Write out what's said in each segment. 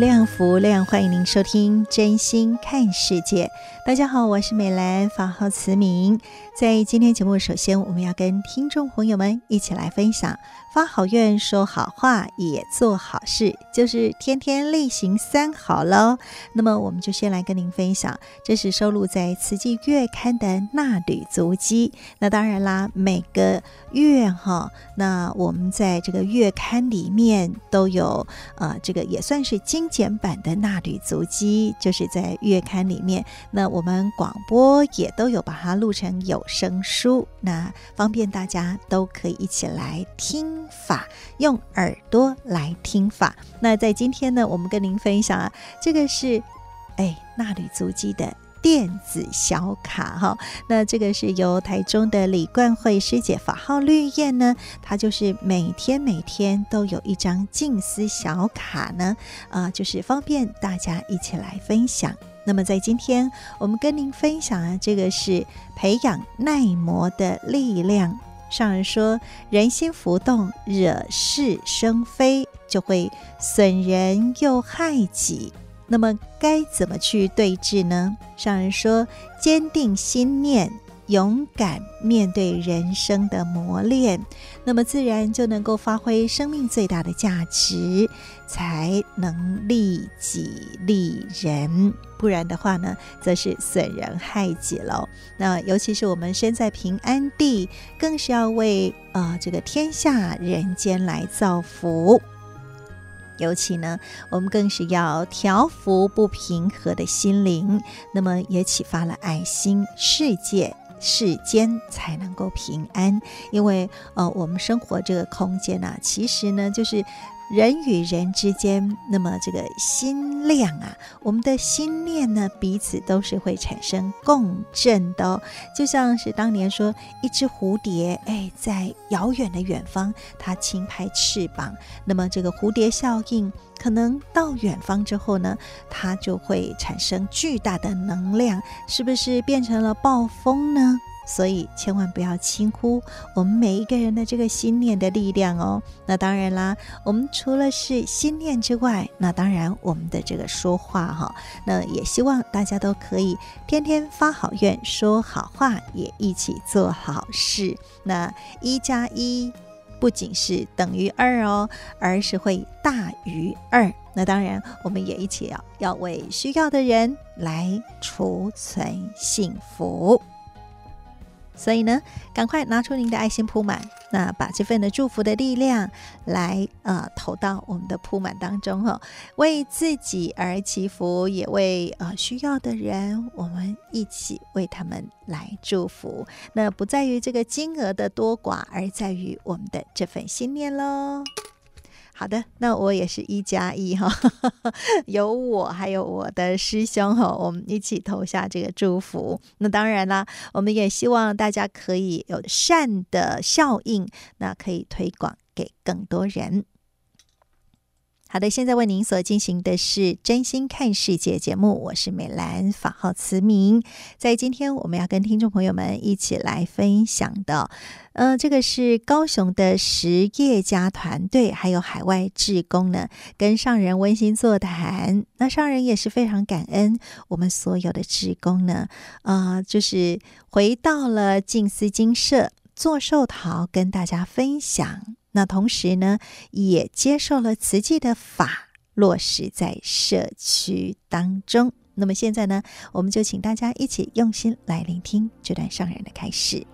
量福无量，欢迎您收听《真心看世界》。大家好，我是美兰，法号慈明。在今天节目，首先我们要跟听众朋友们一起来分享。发好愿，说好话，也做好事，就是天天力行三好喽。那么，我们就先来跟您分享，这是收录在《慈济月刊》的纳履足迹。那当然啦，每个月哈，那我们在这个月刊里面都有，呃，这个也算是精简版的纳履足迹，就是在月刊里面。那我们广播也都有把它录成有声书，那方便大家都可以一起来听。法用耳朵来听法。那在今天呢，我们跟您分享啊，这个是哎纳履足迹的电子小卡哈。那这个是由台中的李冠慧师姐法号绿燕呢，她就是每天每天都有一张静思小卡呢，啊、就是方便大家一起来分享。那么在今天我们跟您分享啊，这个是培养耐磨的力量。上人说：“人心浮动，惹是生非，就会损人又害己。那么该怎么去对治呢？”上人说：“坚定心念，勇敢面对人生的磨练，那么自然就能够发挥生命最大的价值，才能利己利人。”不然的话呢，则是损人害己喽。那尤其是我们身在平安地，更是要为啊、呃、这个天下人间来造福。尤其呢，我们更是要调伏不平和的心灵，那么也启发了爱心，世界世间才能够平安。因为呃，我们生活这个空间啊，其实呢，就是。人与人之间，那么这个心量啊，我们的心念呢，彼此都是会产生共振的哦。就像是当年说，一只蝴蝶，哎，在遥远的远方，它轻拍翅膀，那么这个蝴蝶效应，可能到远方之后呢，它就会产生巨大的能量，是不是变成了暴风呢？所以千万不要轻忽我们每一个人的这个心念的力量哦。那当然啦，我们除了是心念之外，那当然我们的这个说话哈，那也希望大家都可以天天发好愿，说好话，也一起做好事。那一加一不仅是等于二哦，而是会大于二。那当然，我们也一起要要为需要的人来储存幸福。所以呢，赶快拿出您的爱心铺满，那把这份的祝福的力量来呃投到我们的铺满当中哈，为自己而祈福，也为呃需要的人，我们一起为他们来祝福。那不在于这个金额的多寡，而在于我们的这份心念喽。好的，那我也是一加一哈，有我还有我的师兄哈，我们一起投下这个祝福。那当然啦，我们也希望大家可以有善的效应，那可以推广给更多人。好的，现在为您所进行的是真心看世界节目，我是美兰，法号慈明。在今天我们要跟听众朋友们一起来分享的，呃，这个是高雄的实业家团队，还有海外志工呢，跟上人温馨座谈。那上人也是非常感恩我们所有的志工呢，呃，就是回到了静思精舍做寿桃，跟大家分享。那同时呢，也接受了慈济的法，落实在社区当中。那么现在呢，我们就请大家一起用心来聆听这段上人的开始。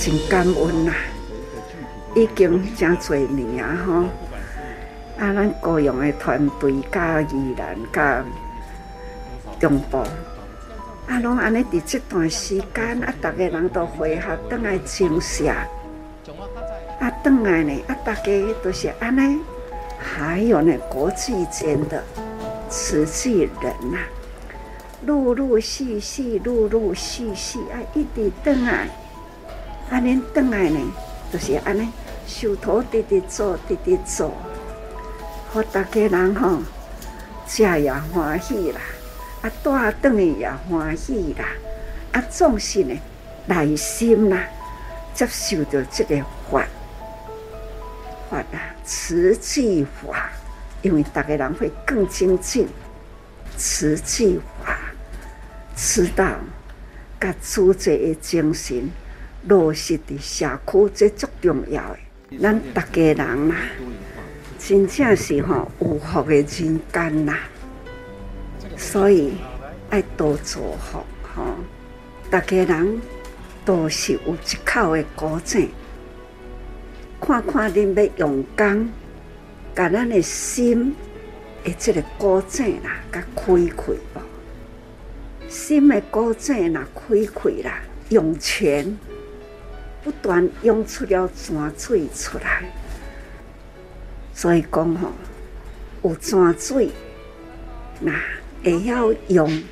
真感恩呐！已经真侪年啊，吼！啊，咱高雄的团队、甲宜兰、甲中部，啊，拢安尼伫这段时间，啊，逐个人都回合转来亲社，啊，转来呢，啊，大家都是安尼，还有呢，国际间的慈济人呐，陆陆续续、陆陆续续啊，一直转来。安尼转来呢，就是安尼，受托直直做，直直做，互大家人吼食也欢喜啦，啊带转去也欢喜啦，啊总是呢内心啦接受着这个法法啊，慈济法，因为大家人会更精进，慈济法，知道甲主者的精神。落实伫社区，这足重要的。咱大家人呐，真正是吼有福的人间呐，所以爱多做福吼。大家人都是有一口的古井，看看恁要用功，把咱的心诶这个古井啦，甲开开啵。心的古井啦，开开啦，涌泉。不断涌出了泉水出来，所以讲吼，有泉水，那会晓用，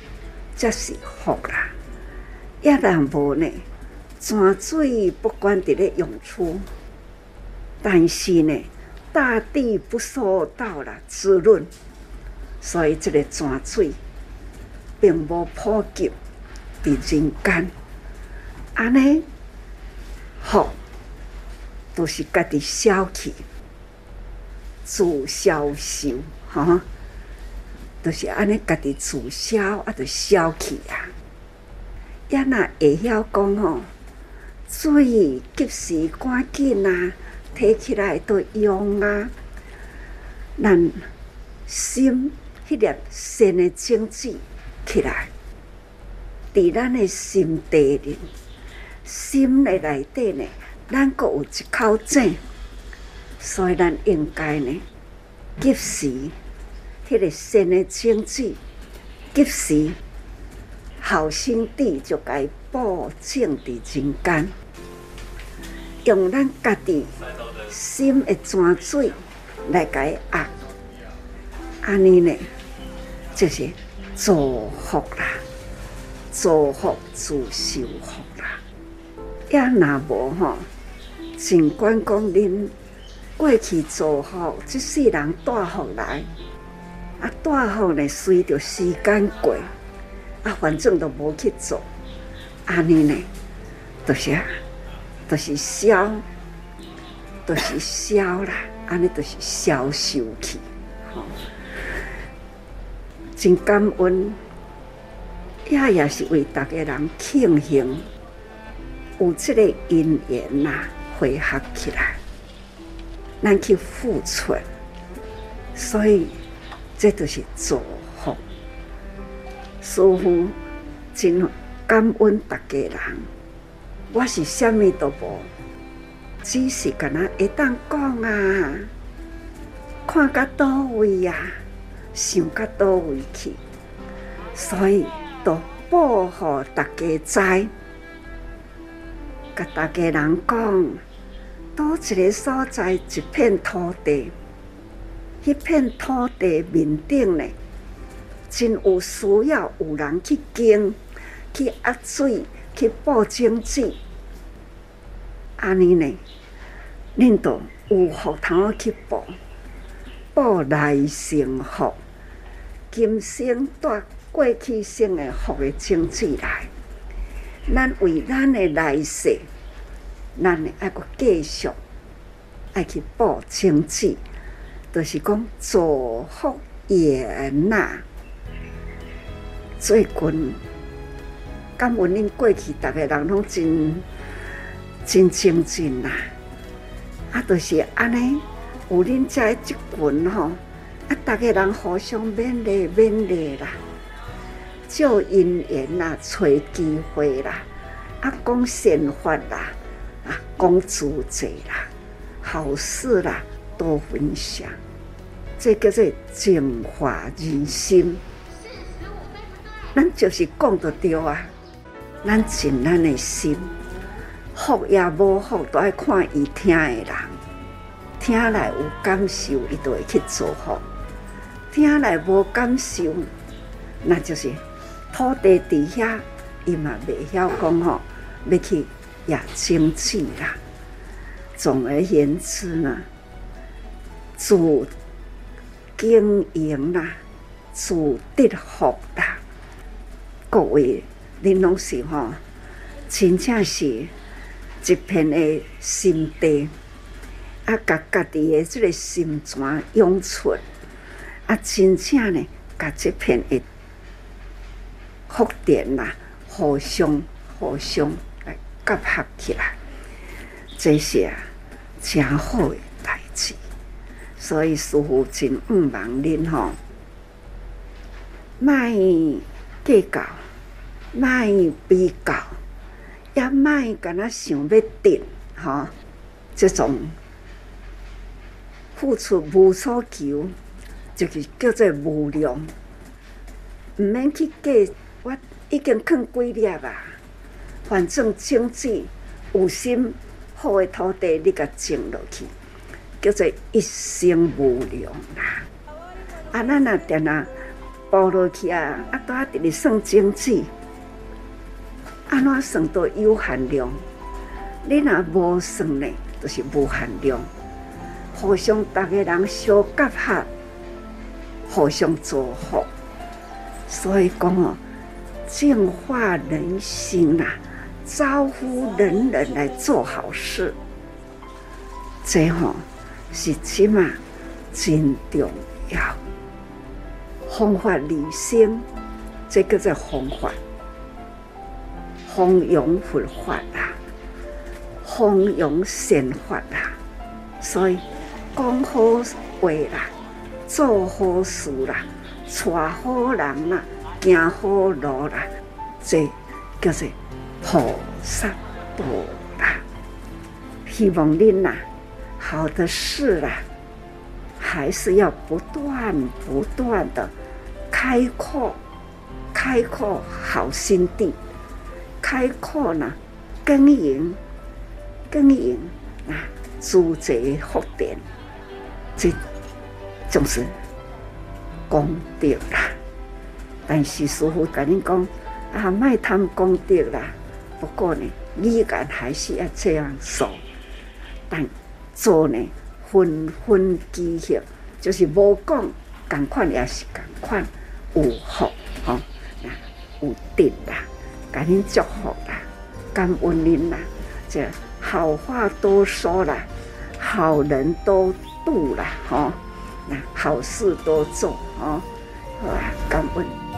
才是福啦。要然无呢，泉水不管伫咧涌出，但是呢，大地不受到了滋润，所以这个泉水并无普及伫人间，安尼。好都是家己消气，自消受，哈，都是安尼家己自消啊，就消气啊。也若会晓讲吼，水及时赶紧啊，提起来都用啊。咱心迄粒善的种子起来，伫咱的心底里。心的内底呢，咱阁有一口井，所以咱应该呢，及时，迄个新的种子，及时，好心地就该播种伫人间，用咱家己心的泉水来解压，安尼呢，就是造福啦，造福自受福。也若无吼，尽管讲恁过去做好，即世人带福来，啊带福呢，随着时间过，啊反正都无去做，安尼呢，就是啊，就是消，就是消啦，安尼就是消受去，吼，真感恩，也也是为逐个人庆幸。有这个因缘呐，汇合起来，咱去付出，所以这都是祝福。师父真感恩大家人，我是啥物都无，只是干那会当讲啊，看到倒位啊，想到倒位去，所以都保护大家知。甲大家人讲，倒一个所在，一片土地，迄片土地面顶呢，真有需要有人去耕，去压水，去布种子。安尼呢，恁都有福头去布，布来成福，今生带过去生的福的种子来，咱为咱的来世，咱的爱搁继续爱去报种子，就是讲造福缘呐。最近感恩恁过去，逐个人拢真真精进呐，啊，就是安尼，有恁遮即群吼。啊！大家人互相勉励勉励啦，借因缘啦，找机会啦，啊，讲善法啦，啊，讲助者啦，好事啦，多分享，这叫做净化人心。咱就是讲得对啊，咱尽咱的心，福也无福，都爱看伊听的人，听来有感受，伊就会去做好。听来无感受，那就是土地底下，伊嘛未晓讲吼，要去也种子啦。总而言之呢，自经营啦，自得福啦。各位，恁拢是吼，真正是一片的心地，啊，甲家己的这个心泉涌出。啊，真正呢，甲这片的福田啦，互相互相来结合起来，这是啊，真好的代志。所以师父真毋茫恁吼，莫计较，莫比较，也莫干那想要得吼，这种付出无所求。就是叫做无量，毋免去计，已经囥几粒啊。反正种子有心好的土地，你甲种落去，叫做一生无量啦。啊，咱若定啊，播落去啊，啊，拄啊伫咧算种子，安怎算都有限量。你若无算呢，就是无限量。互相逐个人相结合。互相祝福，所以讲哦，净化人心呐，招呼人人来做好事，这吼是起码真重要。弘法利生，这个叫弘法，弘扬佛法啊，弘扬善法啊，所以讲好话啦。做好事啦，带好人啦，行好路啦，这叫做菩萨道啦。希望恁呐，好的事啦，还是要不断不断的开阔，开阔好心地，开阔呢，耕耘，耕耘啊，诸者福田，这。就是功德啦，但是师父跟你讲啊，卖贪功德啦。不过呢，依然还是要这样说。但做呢，分分机械，就是无讲，共款也是共款有福吼，那有德啦，给您祝福啦，感恩您啦，这好话多说啦，好人多度啦，吼。那好事多做哦，好啊，感恩。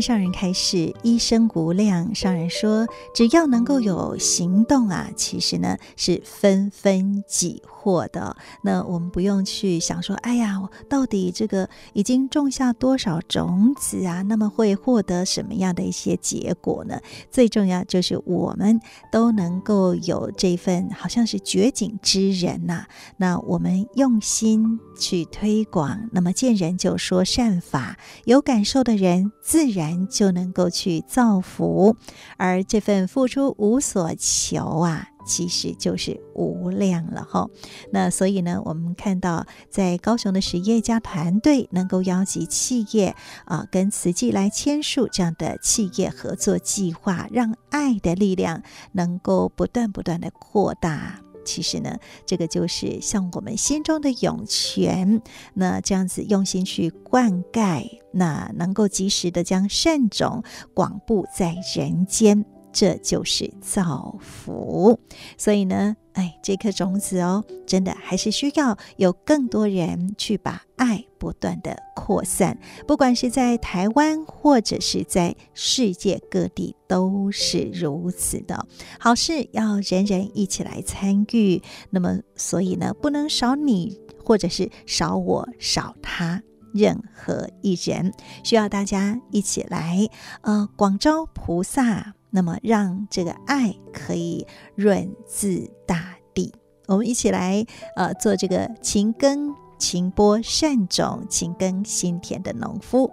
上人开示：一生无量。上人说，只要能够有行动啊，其实呢是分分己获的。那我们不用去想说，哎呀，我到底这个已经种下多少种子啊？那么会获得什么样的一些结果呢？最重要就是我们都能够有这份好像是觉警之人呐、那我们用心去推广，那么见人就说善法，有感受的人自然就能够去造福，而这份付出无所求啊。其实就是无量了哈。那所以呢，我们看到在高雄的实业家团队能够邀集企业啊，跟慈济来签署这样的企业合作计划，让爱的力量能够不断不断的扩大。其实呢，这个就是像我们心中的涌泉，那这样子用心去灌溉，那能够及时的将善种广布在人间。这就是造福，所以呢，哎，这颗种子哦，真的还是需要有更多人去把爱不断的扩散，不管是在台湾或者是在世界各地，都是如此的。好事要人人一起来参与，那么所以呢，不能少你，或者是少我，少他。任何一人需要大家一起来，呃，广招菩萨，那么让这个爱可以润自大地。我们一起来，呃，做这个勤耕、勤播善种、勤耕心田的农夫。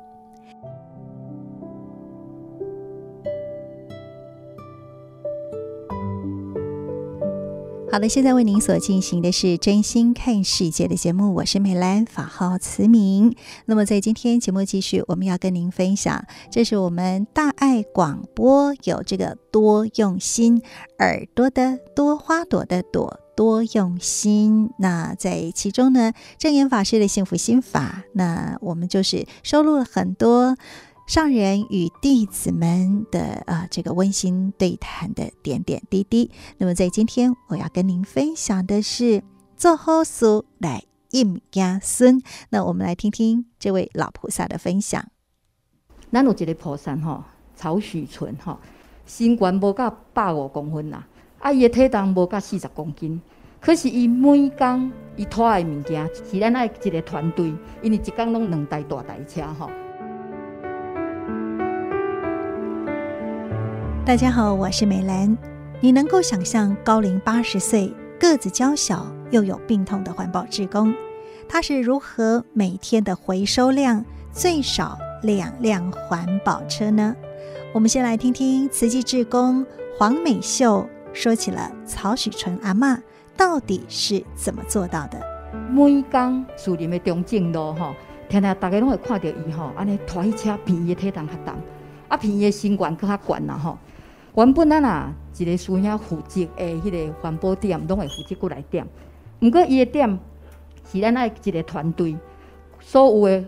好的，现在为您所进行的是真心看世界的节目，我是美兰，法号慈明。那么在今天节目继续，我们要跟您分享，这是我们大爱广播有这个多用心，耳朵的多，花朵的朵，多用心。那在其中呢，正言法师的幸福心法，那我们就是收录了很多。上人与弟子们的啊，这个温馨对谈的点点滴滴。那么，在今天我要跟您分享的是做好事来应家孙。那我们来听听这位老菩萨的分享。咱有一个菩萨哈，曹许纯哈，身高无到百五公分呐，啊，伊的体重无到四十公斤，可是伊每工伊拖的物件是咱爱一个团队，因为一工拢两台大台车哈。大家好，我是美兰。你能够想象高龄八十岁、个子娇小又有病痛的环保志工，他是如何每天的回收量最少两辆环保车呢？我们先来听听慈济志工黄美秀说起了曹许纯阿嬷到底是怎么做到的。每工树林的中正路哈，天天大家拢会看到伊哈，安尼拖一车，比伊的体重较重，啊，比伊的身高更较悬呐哈。原本咱啊，一个师兄负责的迄个环保点，拢会负责过来点。毋过伊的点是咱爱一个团队，所有的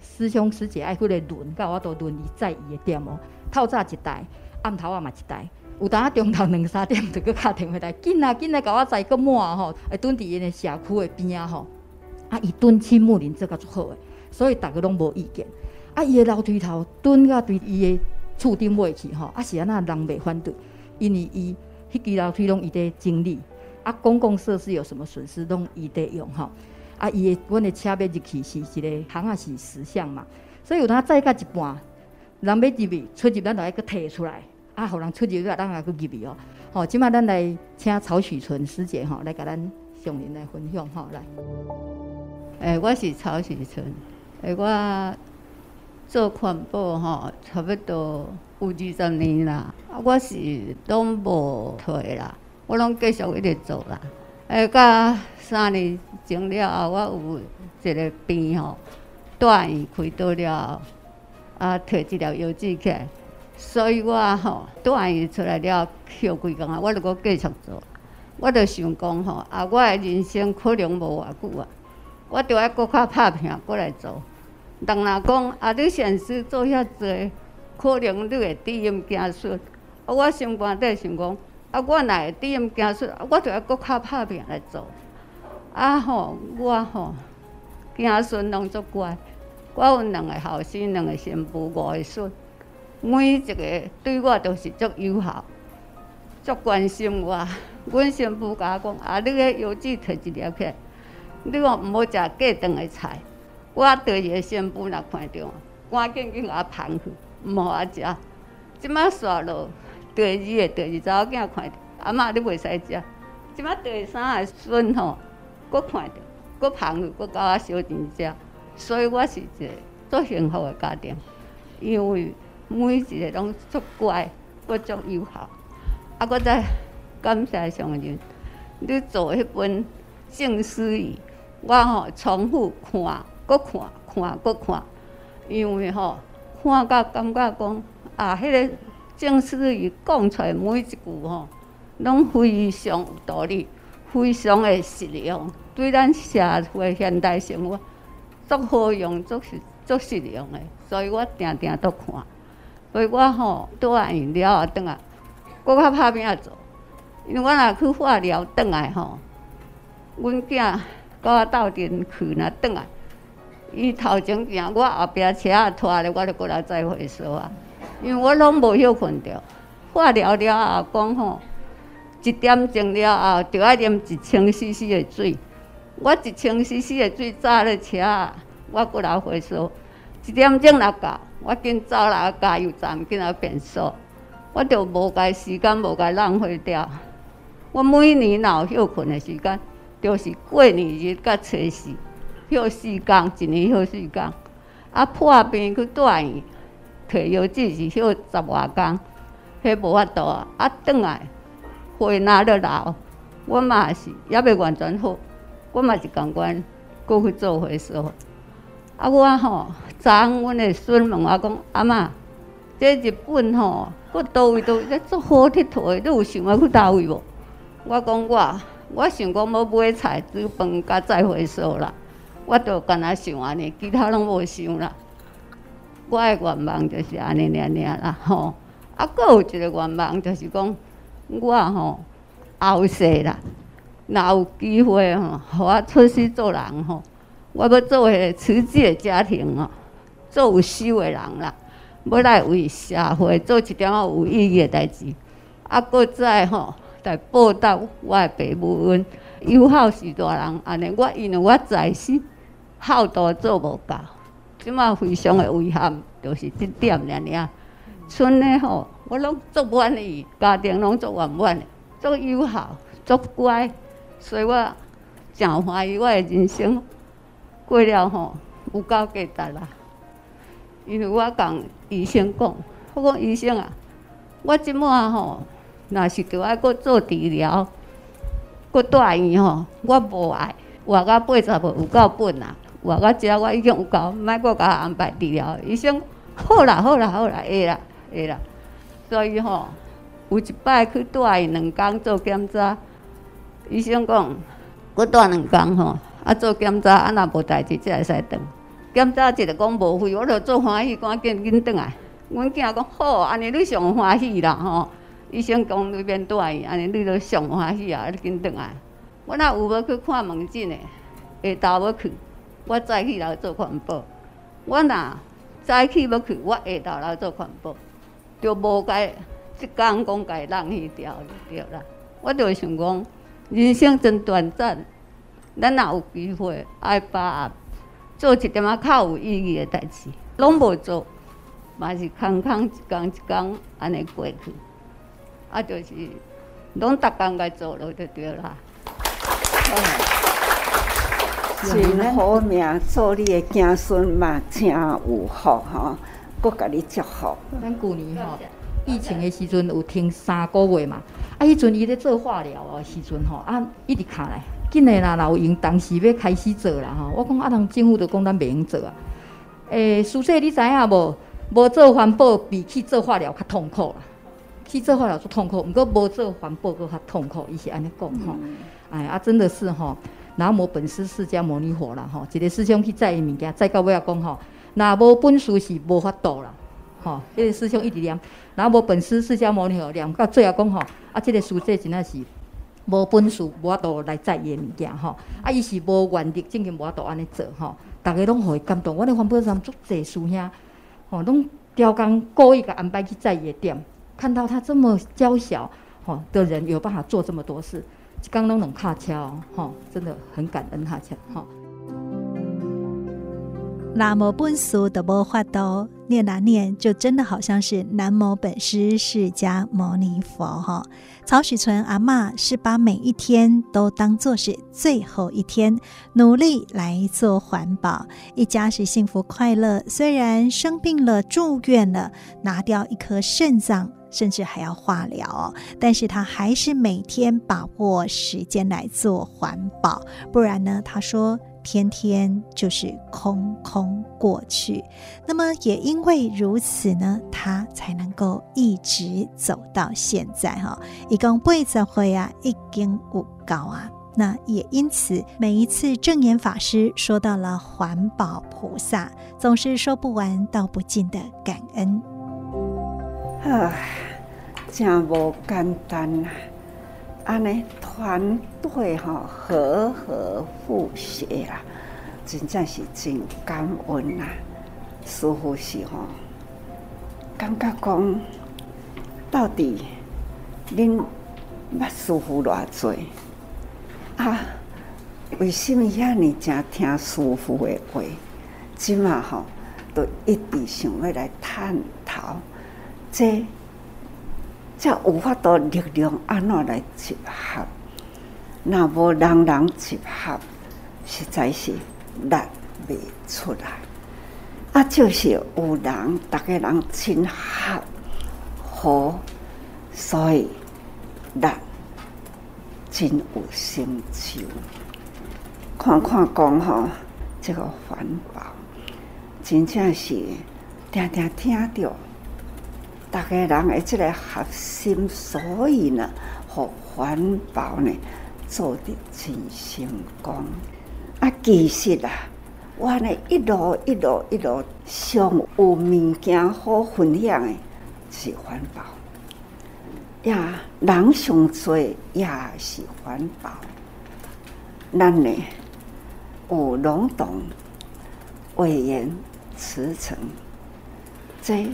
师兄师姐爱迄个轮，甲我都轮伊载伊的点哦。透早一台，暗头啊嘛一台，有当啊中昼两三点就阁敲电话来，紧啊紧啊，甲我载阁满吼，会蹲伫因的社区的边仔吼。啊，伊蹲青木林做甲足好诶，所以逐个拢无意见。啊，伊的楼梯头蹲甲对伊的。厝顶买去吼，啊是安那人袂反对，因为伊迄几楼梯拢伊在整理，啊公共设施有什么损失拢伊在用吼，啊伊的阮的车要入去是一个行啊是实项嘛，所以有当载到一半，人要入去出入咱就爱搁提出来，啊互人出入咱也搁入去哦，吼，即马咱来请曹许纯师姐吼来甲咱上人来分享吼来，诶、我是曹许纯，诶我。做环保吼，差不多有二十年啦。啊，我是拢无退啦，我拢继续一直做啦。诶，甲三年前了后，我有一个病吼，住院开刀了，啊，摕一条腰子起来，所以我吼住院出来了，休几工啊，我着阁继续做。我着想讲吼，啊，我诶人生可能无偌久啊，我着爱阁较拍拼过来做。人若讲啊，你善事做遐济，可能你会知阴惊损。啊，我心肝底想讲，啊，我若会知阴惊损，我着要搁较拍拼来做。啊吼，我吼惊损拢足乖。我有两个后生，两个媳妇，五个孙，每一个对我都是足友好，足关心我。阮媳妇甲我讲，啊，你个腰子摕一粒起，你讲毋好食过长的菜。我第二个新妇若看着，赶紧去甲捧去，毋好我食。即马煞落，第二个第二查某囝看着，阿嬷你袂使食。即马第三个孙吼，佫看着，佫捧去，佫甲我小钱食。所以我是一个足幸福个家庭。因为每一个拢足乖，搁足友好，啊，佫再感谢上人，你做迄本静思语，我吼重复看，搁看，看搁看，因为吼看甲感觉讲啊，迄个静思语讲出来每一句吼，拢非常有道理，非常的实用，对咱社会现代生活足好用，足实足实用的，所以我定定都看。所以我吼拄完了后，转来，搁较拍拼做，因为我若去化疗转来吼，阮囝甲我斗阵去，若转来，伊头前行，我后壁车也拖咧，我就过来再回收啊。因为我拢无休困着，化疗了后讲吼，一点钟了后，就爱啉一千 CC 的水。我一千 CC 的水炸咧车，我过来回收，一点钟来到。我紧走来加油站，紧来变数，我着无该时间无该浪费掉。我每年若有休困的时间，就是过年日甲初四休四天，一年休四天。啊，破病去住院，摕药剂是休十外天，迄无法度啊。啊，转来岁若了老，我嘛是也未完全好，我嘛是共款，搁去做回收。啊，我吼。昨昏，阮的孙问我讲：“阿嬷，这日本吼，佫倒位倒，这足好佚佗的，你有想要去倒位无？”我讲我，我想讲要买菜、煮饭，甲再回收啦。我着干那想安尼，其他拢无想啦。我的愿望就是安尼尔尔啦，吼。啊，佫有一个愿望就是讲，我吼后世啦，若有机会吼，互我出世做人吼，我要做迄个慈济的家庭哦。做有修的人啦，要来为社会做一点仔有意义的代志，啊，搁再吼来报答我的爸母恩，友好是大人，安尼我因为我在世好多做无到，即马非常的遗憾，就是这点尔尔。剩的吼，我拢足满意，家庭拢足圆满，足友好，足乖，所以我诚欢喜我的人生过了吼，有够价值啦。因为我共医生讲，我讲医生啊，我即满吼，若是着爱搁做治疗，搁住院吼，我无爱活到八十岁有够本啊，活到遮我已经有够，莫搁甲我安排治疗。医生好啦好啦好啦，会啦会啦，所以吼，有一摆去住院两工做检查，医生讲搁住两工吼，啊做检查啊若无代志才会使转。检查一个讲无费，我着做欢喜，赶紧紧转来。阮囝讲好，安尼你上欢喜啦吼。医生讲你免住院，安尼你着上欢喜啊，你紧转来。我若有要去看门诊的，下昼要去，我早起来做环保。我若早起要去，我下昼来做环保，就无该即工讲该浪去掉就对啦。我着想讲，人生真短暂，咱若有机会爱把。做一点仔较有意义的代志，拢无做，嘛是空空一工一工安尼过去，啊，就是拢逐工该做落就对啦。真好命，做你的子孙嘛，真有福吼，搁甲你祝福。咱旧年吼疫情的时阵有停三个月嘛，啊，迄阵伊咧做化疗的时阵吼，啊，一直卡来。紧的啦，老用当时要开始做啦吼。我讲啊，人政府就讲咱袂用做啊。诶、欸，苏姐，你知影无？无做环保比去做化疗较痛苦啦。去做化疗就痛苦，毋过无做环保阁较痛苦。伊是安尼讲吼。哎啊，真的是吼，若无本事释迦牟尼佛啦吼，一个师兄去载伊物件，载到尾啊讲吼，若无本事是无法度啦。吼，迄个师兄一直念，若无本事释迦牟尼佛念到最后讲吼，啊，即个苏姐真的是。无本事，无法度来载伊物件吼。啊，伊是无原力，正经无法度安尼做吼。逐个拢互伊感动。我咧环保站足济师兄，吼，拢调工故意甲安排去载伊的店，看到他这么娇小吼的人，有办法做这么多事，一工拢两卡车吼，真的很感恩他。吼。那么本书的无法度念啊念，就真的好像是南无本师释迦牟尼佛哈。曹许纯阿嬷是把每一天都当作是最后一天，努力来做环保，一家是幸福快乐。虽然生病了住院了，拿掉一颗肾脏。甚至还要化疗，但是他还是每天把握时间来做环保，不然呢，他说天天就是空空过去。那么也因为如此呢，他才能够一直走到现在哈。一共八十岁啊，已经五高啊。那也因此，每一次正言法师说到了环保菩萨，总是说不完道不尽的感恩。唉。真无简单啊！安尼团队吼，和和和谐啊，真正是真感恩啊！师父是吼，感觉讲到底恁捌师父偌济啊？为什么遐尔正听师父的话？即马吼都一直想要来探讨这。才有法度力量安怎来集合？若无人人集合，实在是力未出来。啊，就是有人，逐个人亲合好，所以力真有成就。看看讲吼，这个环保真正是定定听着。大家人诶，即个核心，所以呢，和环保呢做得真成功。啊，其实啊，我呢一路一路一路上有物件好分享诶，是环保。呀，人上多也是环保。咱呢有劳动委员辞呈，这。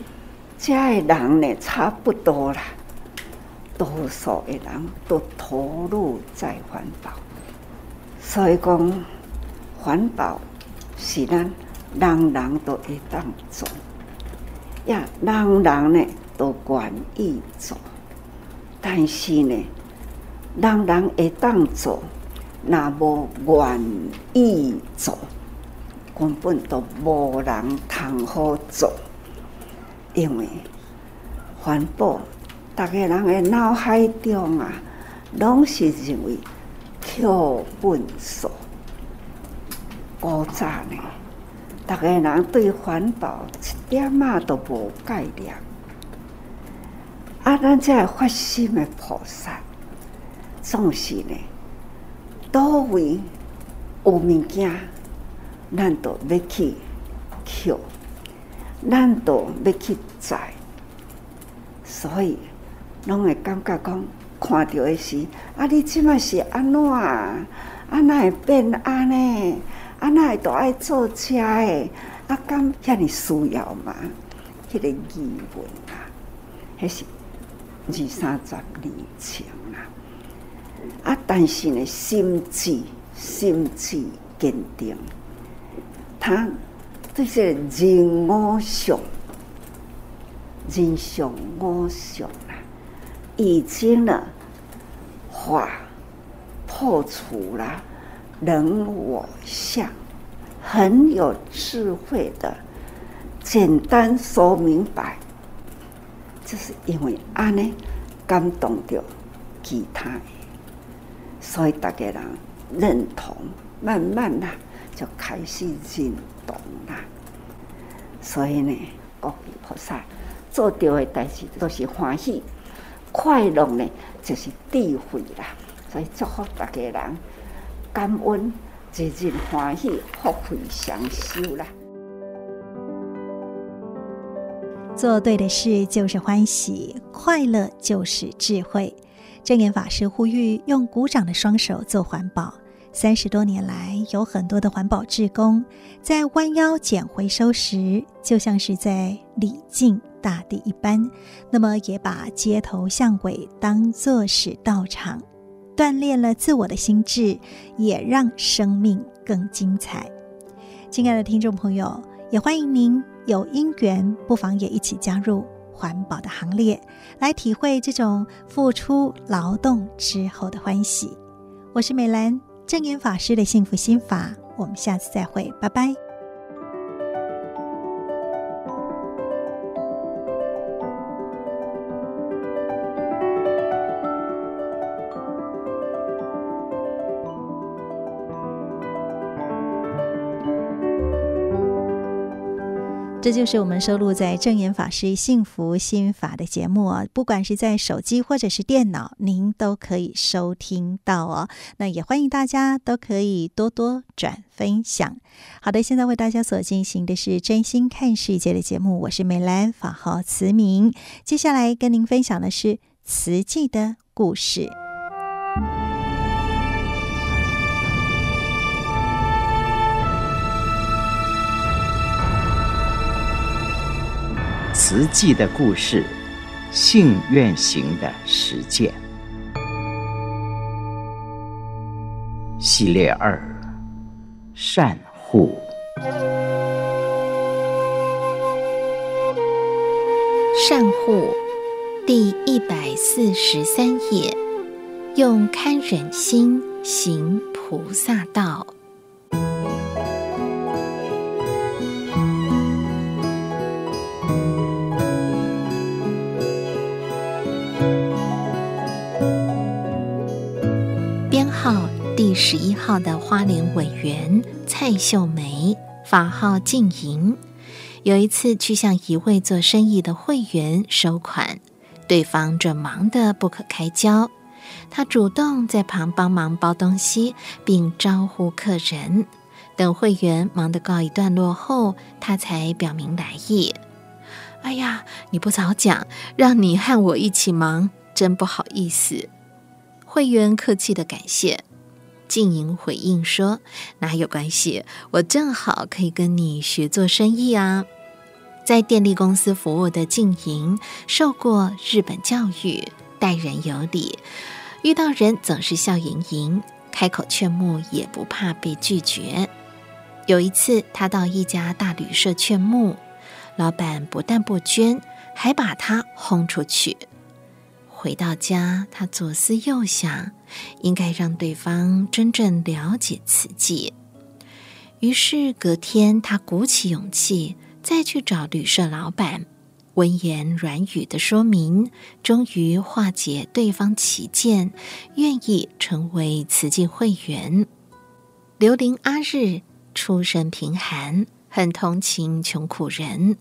这的人呢，差不多啦，多数的人都投入在环保，所以讲环保是咱人人都会当做，呀，人人呢都愿意做，但是呢，人人会当做，那无愿意做，根本都无人通好做。因为环保，大家人的脑海中啊，拢是认为扣分数。古早呢，大家人对环保一点仔都无概念。啊，咱这发心的菩萨，总是呢，都为有物件，咱都要去扣。咱都要去知，所以拢会感觉讲，看到的是啊，你即马是安怎啊？啊，哪会变安尼？啊，哪会都爱坐车的？啊，敢遐尔需要吗？迄、个疑问啊，迄是二三十年前啊。啊，但是呢，心智心智坚定，他。这些人我想，人想我想啊，已经呢，话破除了人我相，很有智慧的，简单说明白，就是因为安呢感动着其他，所以大家人认同，慢慢呐就开始认。懂啦，所以呢，阿弥菩萨做对的代志都是欢喜快乐呢，就是智慧啦。所以祝福大家人感恩，真正欢喜，福慧双修啦。做对的事就是欢喜，快乐就是智慧。证严法师呼吁用鼓掌的双手做环保。三十多年来，有很多的环保志工在弯腰捡回收时，就像是在礼敬大地一般。那么，也把街头巷尾当作是道场，锻炼了自我的心智，也让生命更精彩。亲爱的听众朋友，也欢迎您有因缘，不妨也一起加入环保的行列，来体会这种付出劳动之后的欢喜。我是美兰，证严法师的幸福心法，我们下次再会，拜拜。这就是我们收录在证严法师幸福心法的节目啊，不管是在手机或者是电脑，您都可以收听到哦。那也欢迎大家都可以多多转分享。好的，现在为大家所进行的是真心看世界的节目，我是美兰，法号慈明。接下来跟您分享的是慈济的故事。慈济的故事，信愿行的实践。系列二：善护。善护第一百四十三页，用堪忍心行菩萨道。十一号的花莲委员蔡秀梅，法号静莹，有一次去向一位做生意的会员收款，对方正忙得不可开交，他主动在旁帮忙包东西，并招呼客人。等会员忙得告一段落后，他才表明来意。哎呀，你不早讲，让你和我一起忙，真不好意思。会员客气的感谢。静莹回应说：“哪有关系，我正好可以跟你学做生意啊。”在电力公司服务的静莹，受过日本教育，待人有礼，遇到人总是笑盈盈，开口劝募也不怕被拒绝。有一次，他到一家大旅社劝募，老板不但不捐，还把他轰出去。回到家，他左思右想，应该让对方真正了解慈济。于是隔天，他鼓起勇气再去找旅社老板，温言软语的说明，终于化解对方歧见，愿意成为慈济会员。刘玲阿日出身贫寒，很同情穷苦人，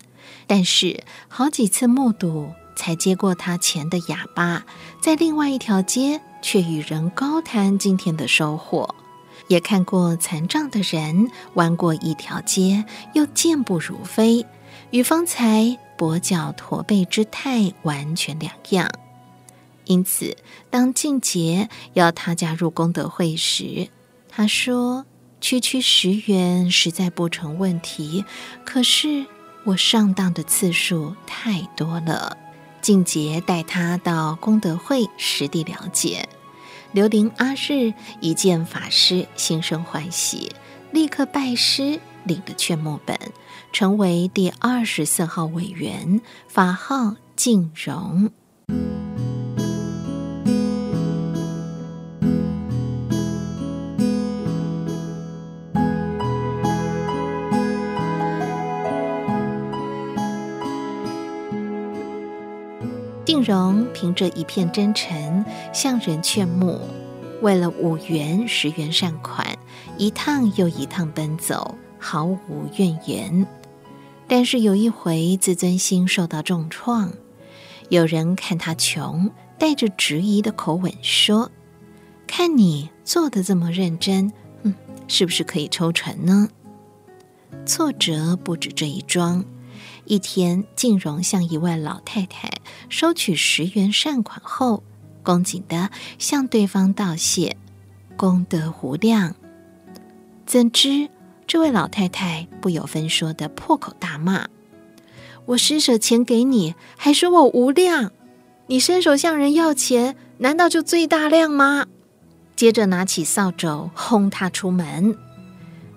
但是好几次目睹。才接过他钱的哑巴，在另外一条街却与人高谈今天的收获；也看过残障的人弯过一条街，又健步如飞，与方才跛脚驼背之态完全两样。因此，当静杰要他加入功德会时，他说：“区区十元实在不成问题，可是我上当的次数太多了。”静杰带他到功德会实地了解，刘玲阿日一见法师，心生欢喜，立刻拜师，领了劝募本，成为第二十四号委员，法号静荣。定荣凭着一片真诚向人劝募，为了五元十元善款，一趟又一趟奔走，毫无怨言。但是有一回自尊心受到重创，有人看他穷，带着质疑的口吻说：“看你做的这么认真，嗯，是不是可以抽成呢？”挫折不止这一桩。一天，静荣向一位老太太收取十元善款后，恭敬地向对方道谢，功德无量。怎知这位老太太不由分说地破口大骂：“我施舍钱给你，还说我无量？你伸手向人要钱，难道就最大量吗？”接着拿起扫帚轰他出门。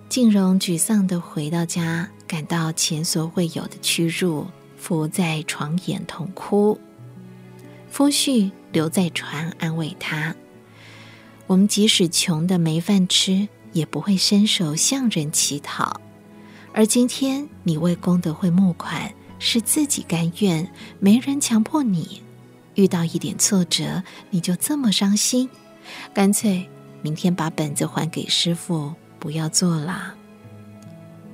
静荣沮丧地回到家。感到前所未有的屈辱，伏在床沿痛哭。夫婿留在船安慰他：“我们即使穷得没饭吃，也不会伸手向人乞讨。而今天你为功德会募款，是自己甘愿，没人强迫你。遇到一点挫折，你就这么伤心，干脆明天把本子还给师傅，不要做了。”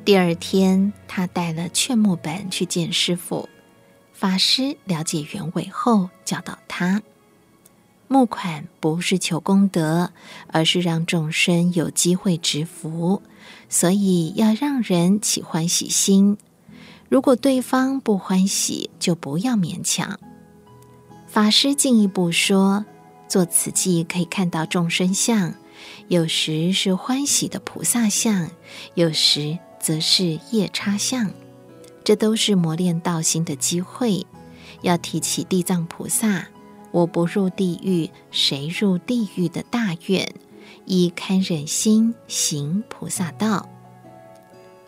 第二天，他带了劝募本去见师父。法师了解原委后，教导他：募款不是求功德，而是让众生有机会植福，所以要让人起欢喜心。如果对方不欢喜，就不要勉强。法师进一步说，做此计可以看到众生相，有时是欢喜的菩萨相，有时，则是夜叉相，这都是磨练道心的机会。要提起地藏菩萨“我不入地狱，谁入地狱”的大愿，以堪忍心行菩萨道。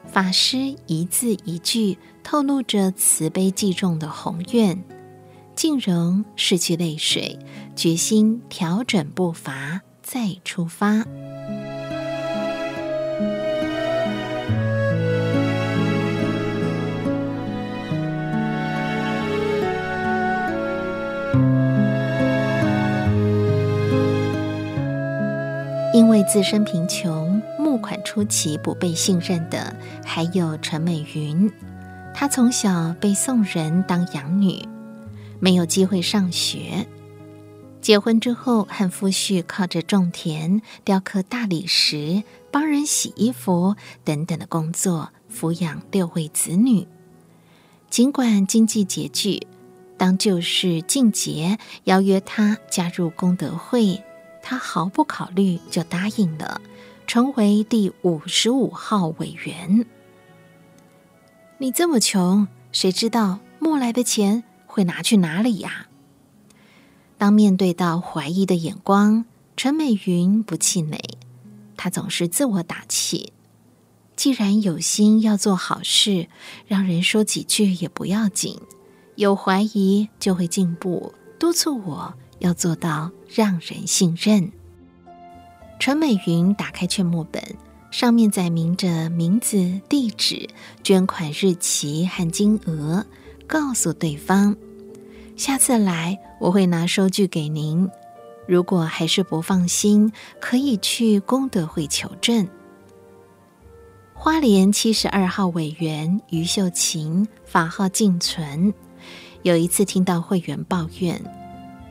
法师一字一句透露着慈悲济众的宏愿。静容拭去泪水，决心调整步伐，再出发。为自身贫穷，募款初期不被信任的还有陈美云。她从小被送人当养女，没有机会上学。结婚之后，和夫婿靠着种田、雕刻大理石、帮人洗衣服等等的工作，抚养六位子女。尽管经济拮据，当旧识静节邀约她加入功德会。他毫不考虑就答应了，成为第五十五号委员。你这么穷，谁知道募来的钱会拿去哪里呀？当面对到怀疑的眼光，陈美云不气馁，她总是自我打气：既然有心要做好事，让人说几句也不要紧，有怀疑就会进步，督促我。要做到让人信任。陈美云打开劝募本，上面载明着名字、地址、捐款日期和金额，告诉对方：下次来我会拿收据给您。如果还是不放心，可以去功德会求证。花莲七十二号委员于秀琴，法号静存，有一次听到会员抱怨。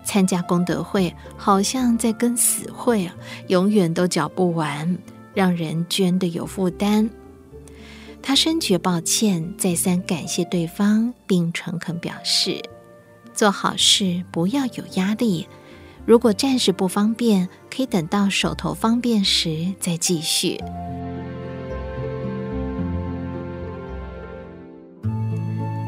参加功德会好像在跟死会，永远都缴不完，让人捐得有负担。他深觉抱歉，再三感谢对方，并诚恳表示：做好事不要有压力，如果暂时不方便，可以等到手头方便时再继续。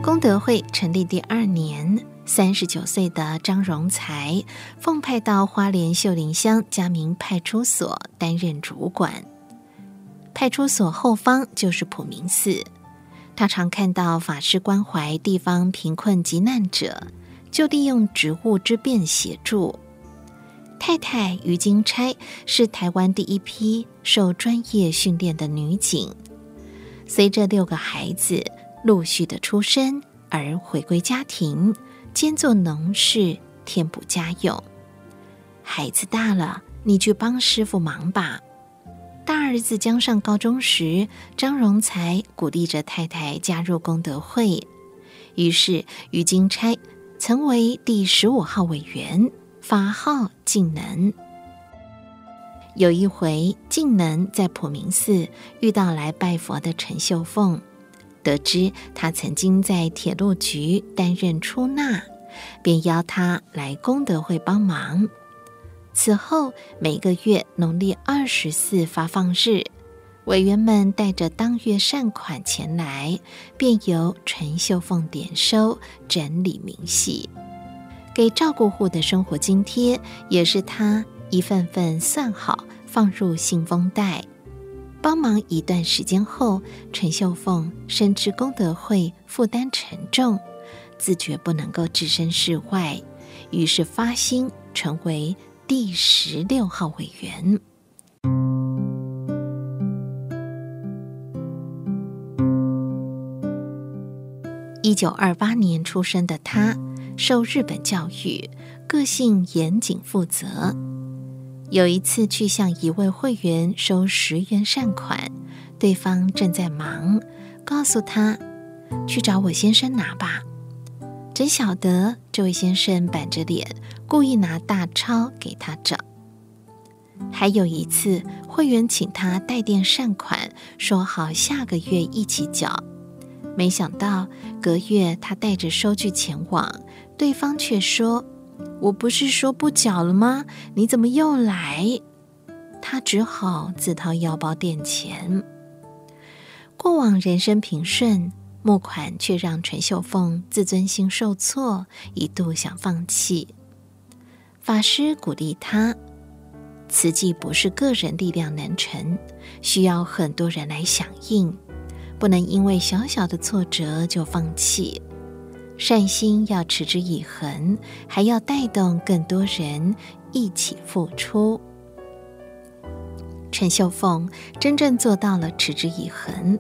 功德会成立第二年。三十九岁的张荣才奉派到花莲秀林乡嘉明派出所担任主管。派出所后方就是普明寺，他常看到法师关怀地方贫困急难者，就利用职务之便协助。太太于金钗是台湾第一批受专业训练的女警，随着六个孩子陆续的出生而回归家庭。兼做农事，填补家用。孩子大了，你去帮师傅忙吧。大儿子将上高中时，张荣才鼓励着太太加入功德会。于是，于金钗成为第十五号委员，法号静能。有一回，静能在普明寺遇到来拜佛的陈秀凤。得知他曾经在铁路局担任出纳，便邀他来功德会帮忙。此后每个月农历二十四发放日，委员们带着当月善款前来，便由陈秀凤点收整理明细，给照顾户的生活津贴也是他一份份算好放入信封袋。帮忙一段时间后，陈秀凤深知功德会负担沉重，自觉不能够置身事外，于是发心成为第十六号委员。一九二八年出生的他，受日本教育，个性严谨负责。有一次去向一位会员收十元善款，对方正在忙，告诉他去找我先生拿吧。真晓得这位先生板着脸，故意拿大钞给他找。还有一次，会员请他代垫善款，说好下个月一起缴。没想到隔月他带着收据前往，对方却说：“我不是说不缴了吗？你怎么又来？”他只好自掏腰包垫钱。过往人生平顺，募款却让陈秀凤自尊心受挫，一度想放弃。法师鼓励他：“慈济不是个人力量能成，需要很多人来响应。”不能因为小小的挫折就放弃，善心要持之以恒，还要带动更多人一起付出。陈秀凤真正做到了持之以恒，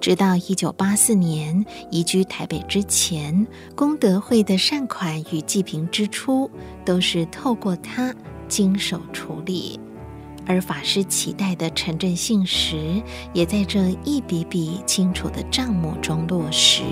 直到一九八四年移居台北之前，功德会的善款与济贫支出都是透过她经手处理。而法师期待的诚正信实，也在这一笔笔清楚的账目中落实。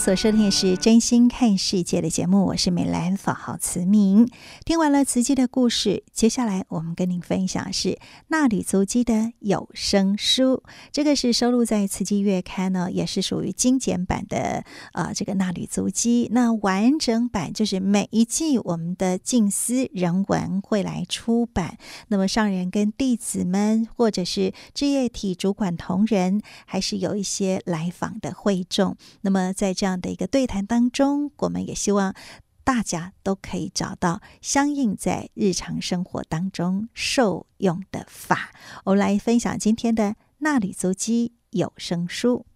所收听的是《真心看世界》的节目，我是美兰，法号慈明。听完了慈济的故事，接下来我们跟您分享是纳履足迹的有声书。这个是收录在《慈济月刊》呢，也是属于精简版的。呃，这个纳履足迹，那完整版就是每一季我们的静思人文会来出版。那么上人跟弟子们，或者是置业体主管同仁，还是有一些来访的会众。那么在这样这样的一个对谈当中，我们也希望大家都可以找到相应在日常生活当中受用的法。我们来分享今天的纳履足迹有声书。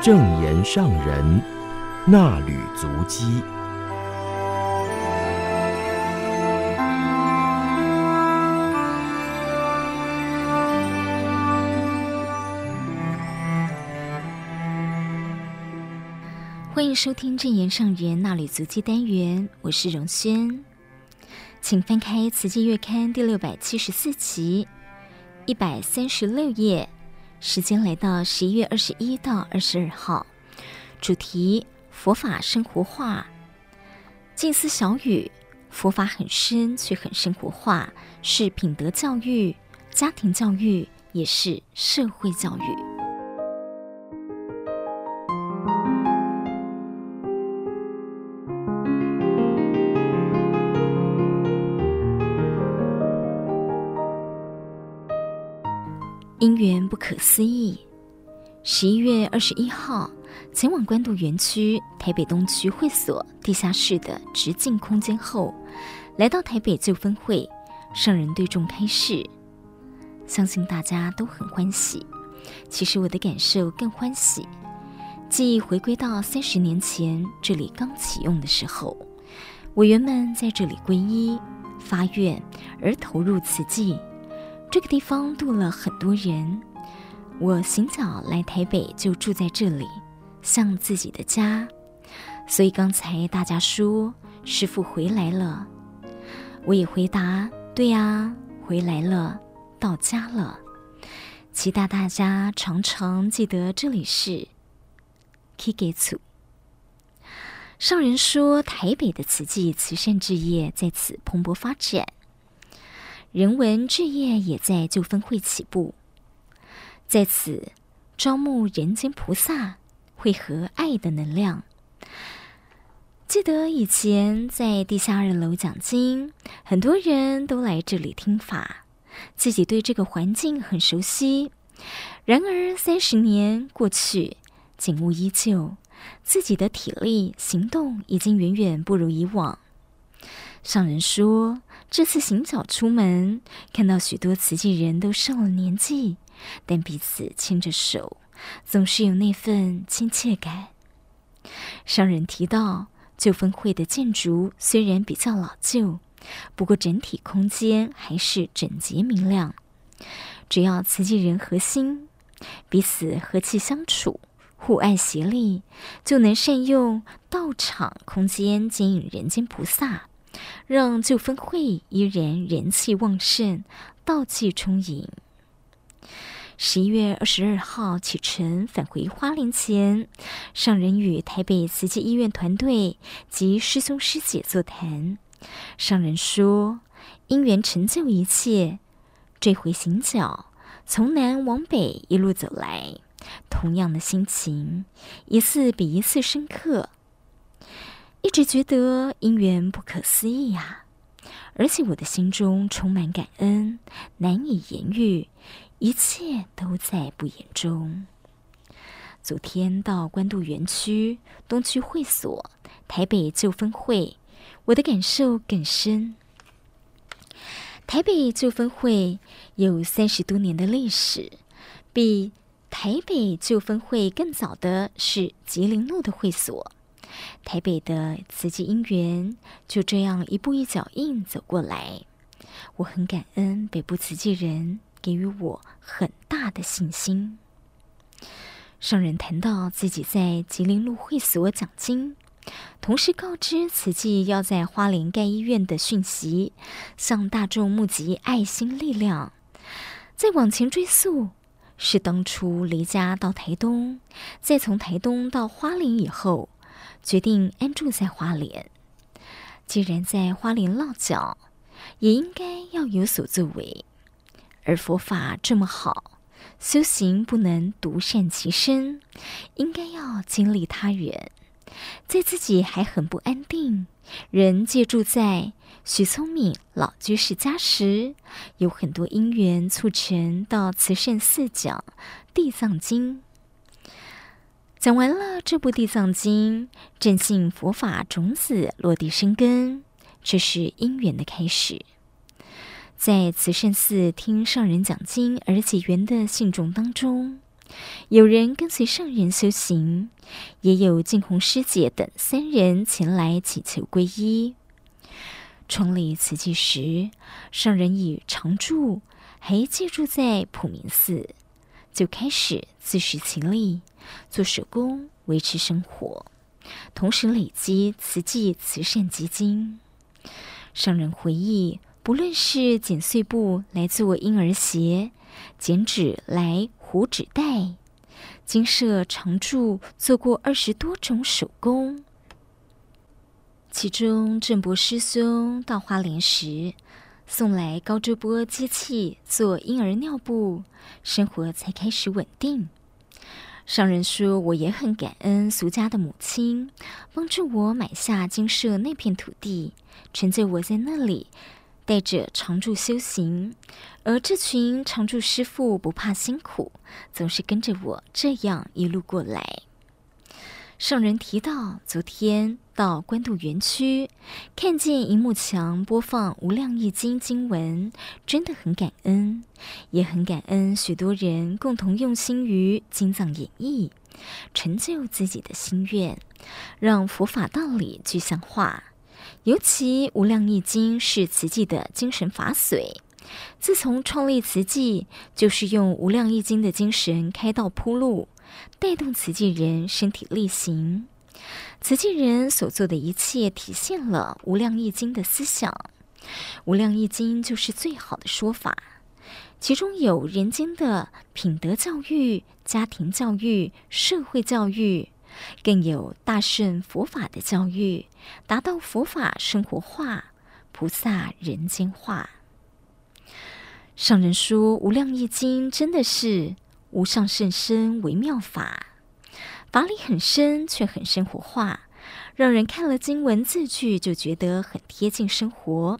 正言上人纳履足迹。收听正言上人衲履足迹单元，我是荣轩，请翻开《慈济月刊》第六百七十四期一百三十六页，时间来到十一月二十一到二十二号，主题佛法生活化，静思小语：佛法很深却很生活化，是品德教育、家庭教育，也是社会教育。因缘不可思议。十一月二十一号，前往关渡园区台北东区会所地下室的直径空间后，来到台北旧分会，上人对众开示，相信大家都很欢喜。其实我的感受更欢喜，记忆回归到三十年前这里刚启用的时候，委员们在这里皈依、发愿而投入慈济。这个地方度了很多人。我行脚来台北就住在这里，像自己的家。所以刚才大家说师父回来了，我也回答：对呀，回来了，到家了。期待大家常常记得这里是起家厝。上人说，台北的慈济慈善事业在此蓬勃发展，人文置业也在就分会起步，在此招募人间菩萨，汇合爱的能量。记得以前在地下二楼讲经，很多人都来这里听法。自己对这个环境很熟悉，然而三十年过去，景物依旧，自己的体力行动已经远远不如以往。上人说，这次行脚出门，看到许多慈济人都上了年纪，但彼此牵着手，总是有那份亲切感。商人提到，旧分会的建筑虽然比较老旧。不过，整体空间还是整洁明亮。只要慈济人核心，彼此和气相处，互爱协力，就能善用道场空间接引人间菩萨，让旧分会依然人气旺盛，道气充盈。十一月二十二号启程返回花莲前，上人与台北慈济医院团队及师兄师姐座谈。上人说：“因缘成就一切。这回行脚，从南往北一路走来，同样的心情，一次比一次深刻。一直觉得姻缘不可思议呀、而且我的心中充满感恩，难以言喻。一切都在不言中。昨天到关渡园区、东区会所、台北旧分会。”我的感受更深。台北旧分会有三十多年的历史，比台北旧分会更早的是吉林路的会所。台北的慈济因缘就这样一步一脚印走过来，我很感恩北部慈济人给予我很大的信心。上人谈到自己在吉林路会所讲经。同时告知慈济要在花莲盖医院的讯息，向大众募集爱心力量。再往前追溯，是当初离家到台东，再从台东到花莲以后，决定安住在花莲。既然在花莲落脚，也应该要有所作为。而佛法这么好，修行不能独善其身，应该要经历他人。在自己还很不安定，人借住在许聪敏老居士家时，有很多因缘促成到慈圣寺讲《地藏经》。讲完了这部《地藏经》，正信佛法种子落地生根，这是因缘的开始。在慈善寺听上人讲经而结缘的信众当中。有人跟随上人修行，也有净红师姐等三人前来祈求皈依。创立慈济时，上人已常住还借住在普明寺，就开始自食其力，做手工维持生活，同时累积慈济慈善基金。商人回忆，不论是剪碎布来做婴儿鞋，剪纸来糊纸袋，精舍常住做过二十多种手工。其中正博师兄到花莲时，送来高周波机器做婴儿尿布，生活才开始稳定。上人说，我也很感恩俗家的母亲，帮助我买下金舍那片土地，成就我在那里。带着常住修行，而这群常住师傅不怕辛苦，总是跟着我这样一路过来。上人提到，昨天到官渡园区，看见萤幕墙播放《无量义经》经文，真的很感恩，也很感恩许多人共同用心于经藏演绎，成就自己的心愿，让佛法道理具象化。尤其《无量义经》是慈济的精神法髓，自从创立慈济，就是用无量义经的精神开道铺路，带动慈济人身体力行。慈济人所做的一切，体现了无量义经的思想。无量义经就是最好的说法，其中有人间的品德教育、家庭教育、社会教育，更有大乘佛法的教育，达到佛法生活化、菩萨人间化。上人说，无量义经真的是无上甚深微妙法，法理很深，却很生活化。让人看了经文字句就觉得很贴近生活，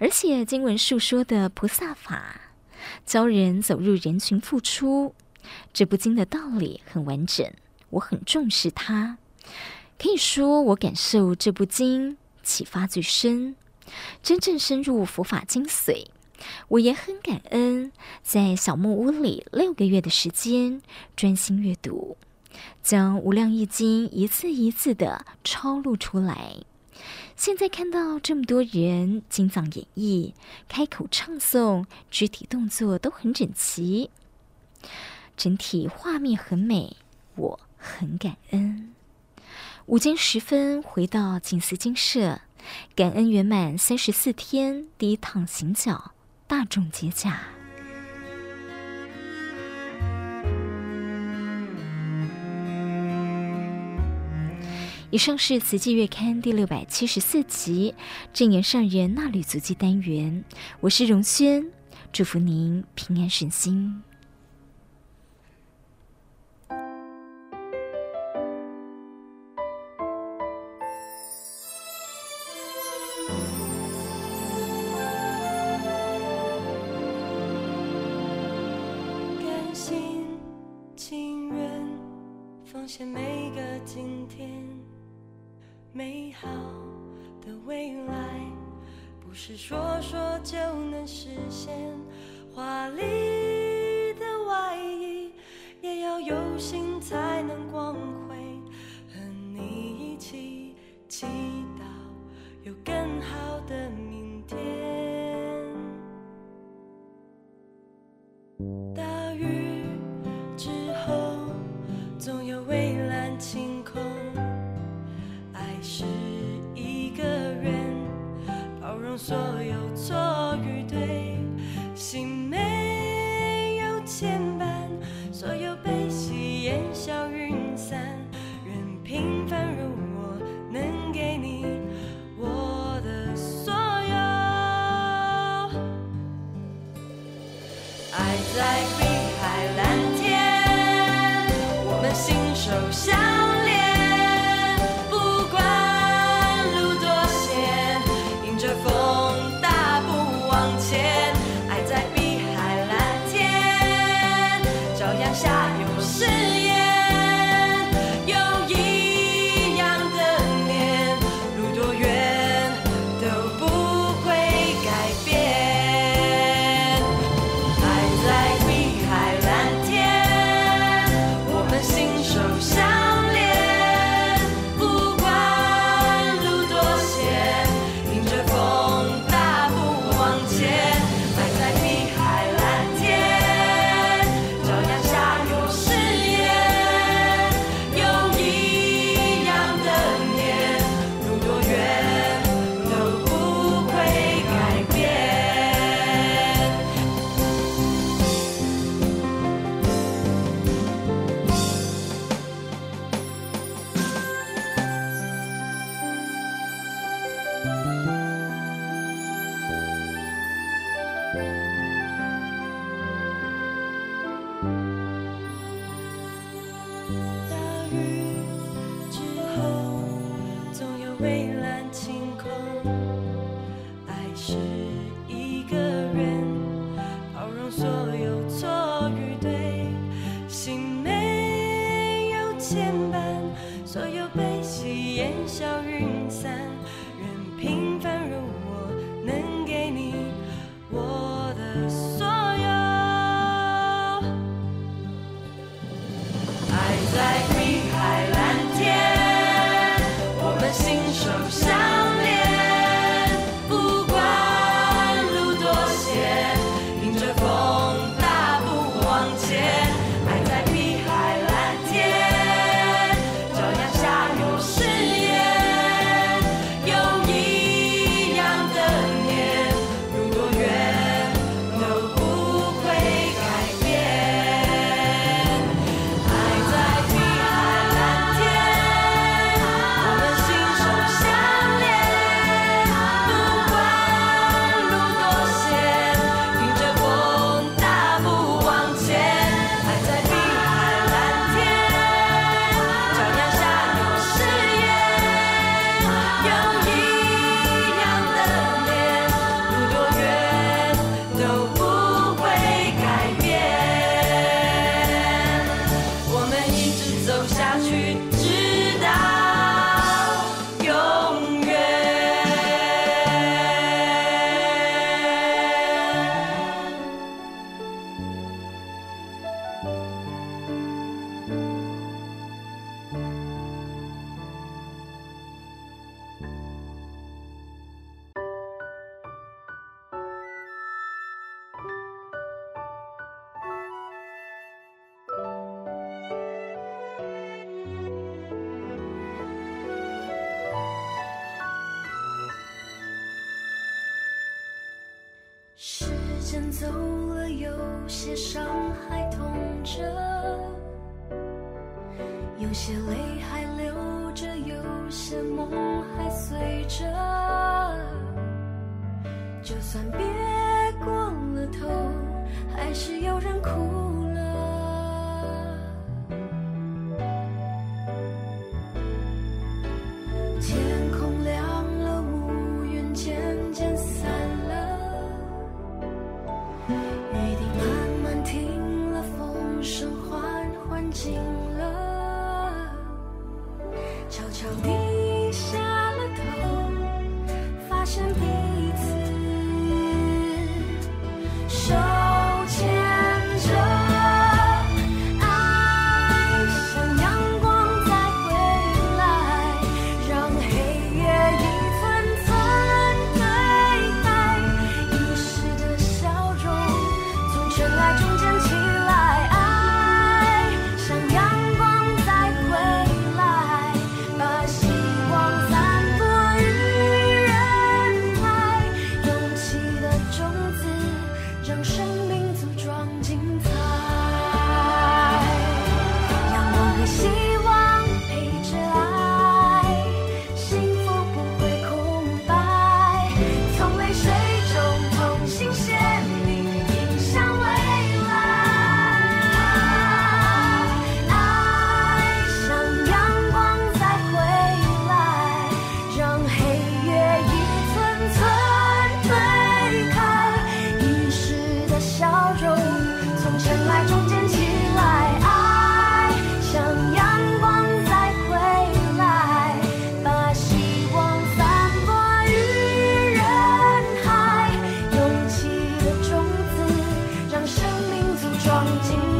而且经文述说的菩萨法，教人走入人群付出。这部经的道理很完整，我很重视它。可以说，我感受这部经启发最深，真正深入佛法精髓。我也很感恩，在小木屋里六个月的时间专心阅读。将《无量义经》一字一字的抄录出来。现在看到这么多人经藏演绎、开口唱诵，肢体动作都很整齐，整体画面很美，我很感恩。午间时分回到静思精舍，感恩圆满三十四天第一趟行脚，大众解甲。以上是《瓷器月刊》第六百七十四集正言上人纳履足迹单元，我是荣轩，祝福您平安顺心。奉献每个今天。美好的未来不是说说就能实现，华丽的外衣也要有心才能光辉。和你一起祈祷有更好的明天。大雨包梦还随着。就算别过了头，还是有人哭。装进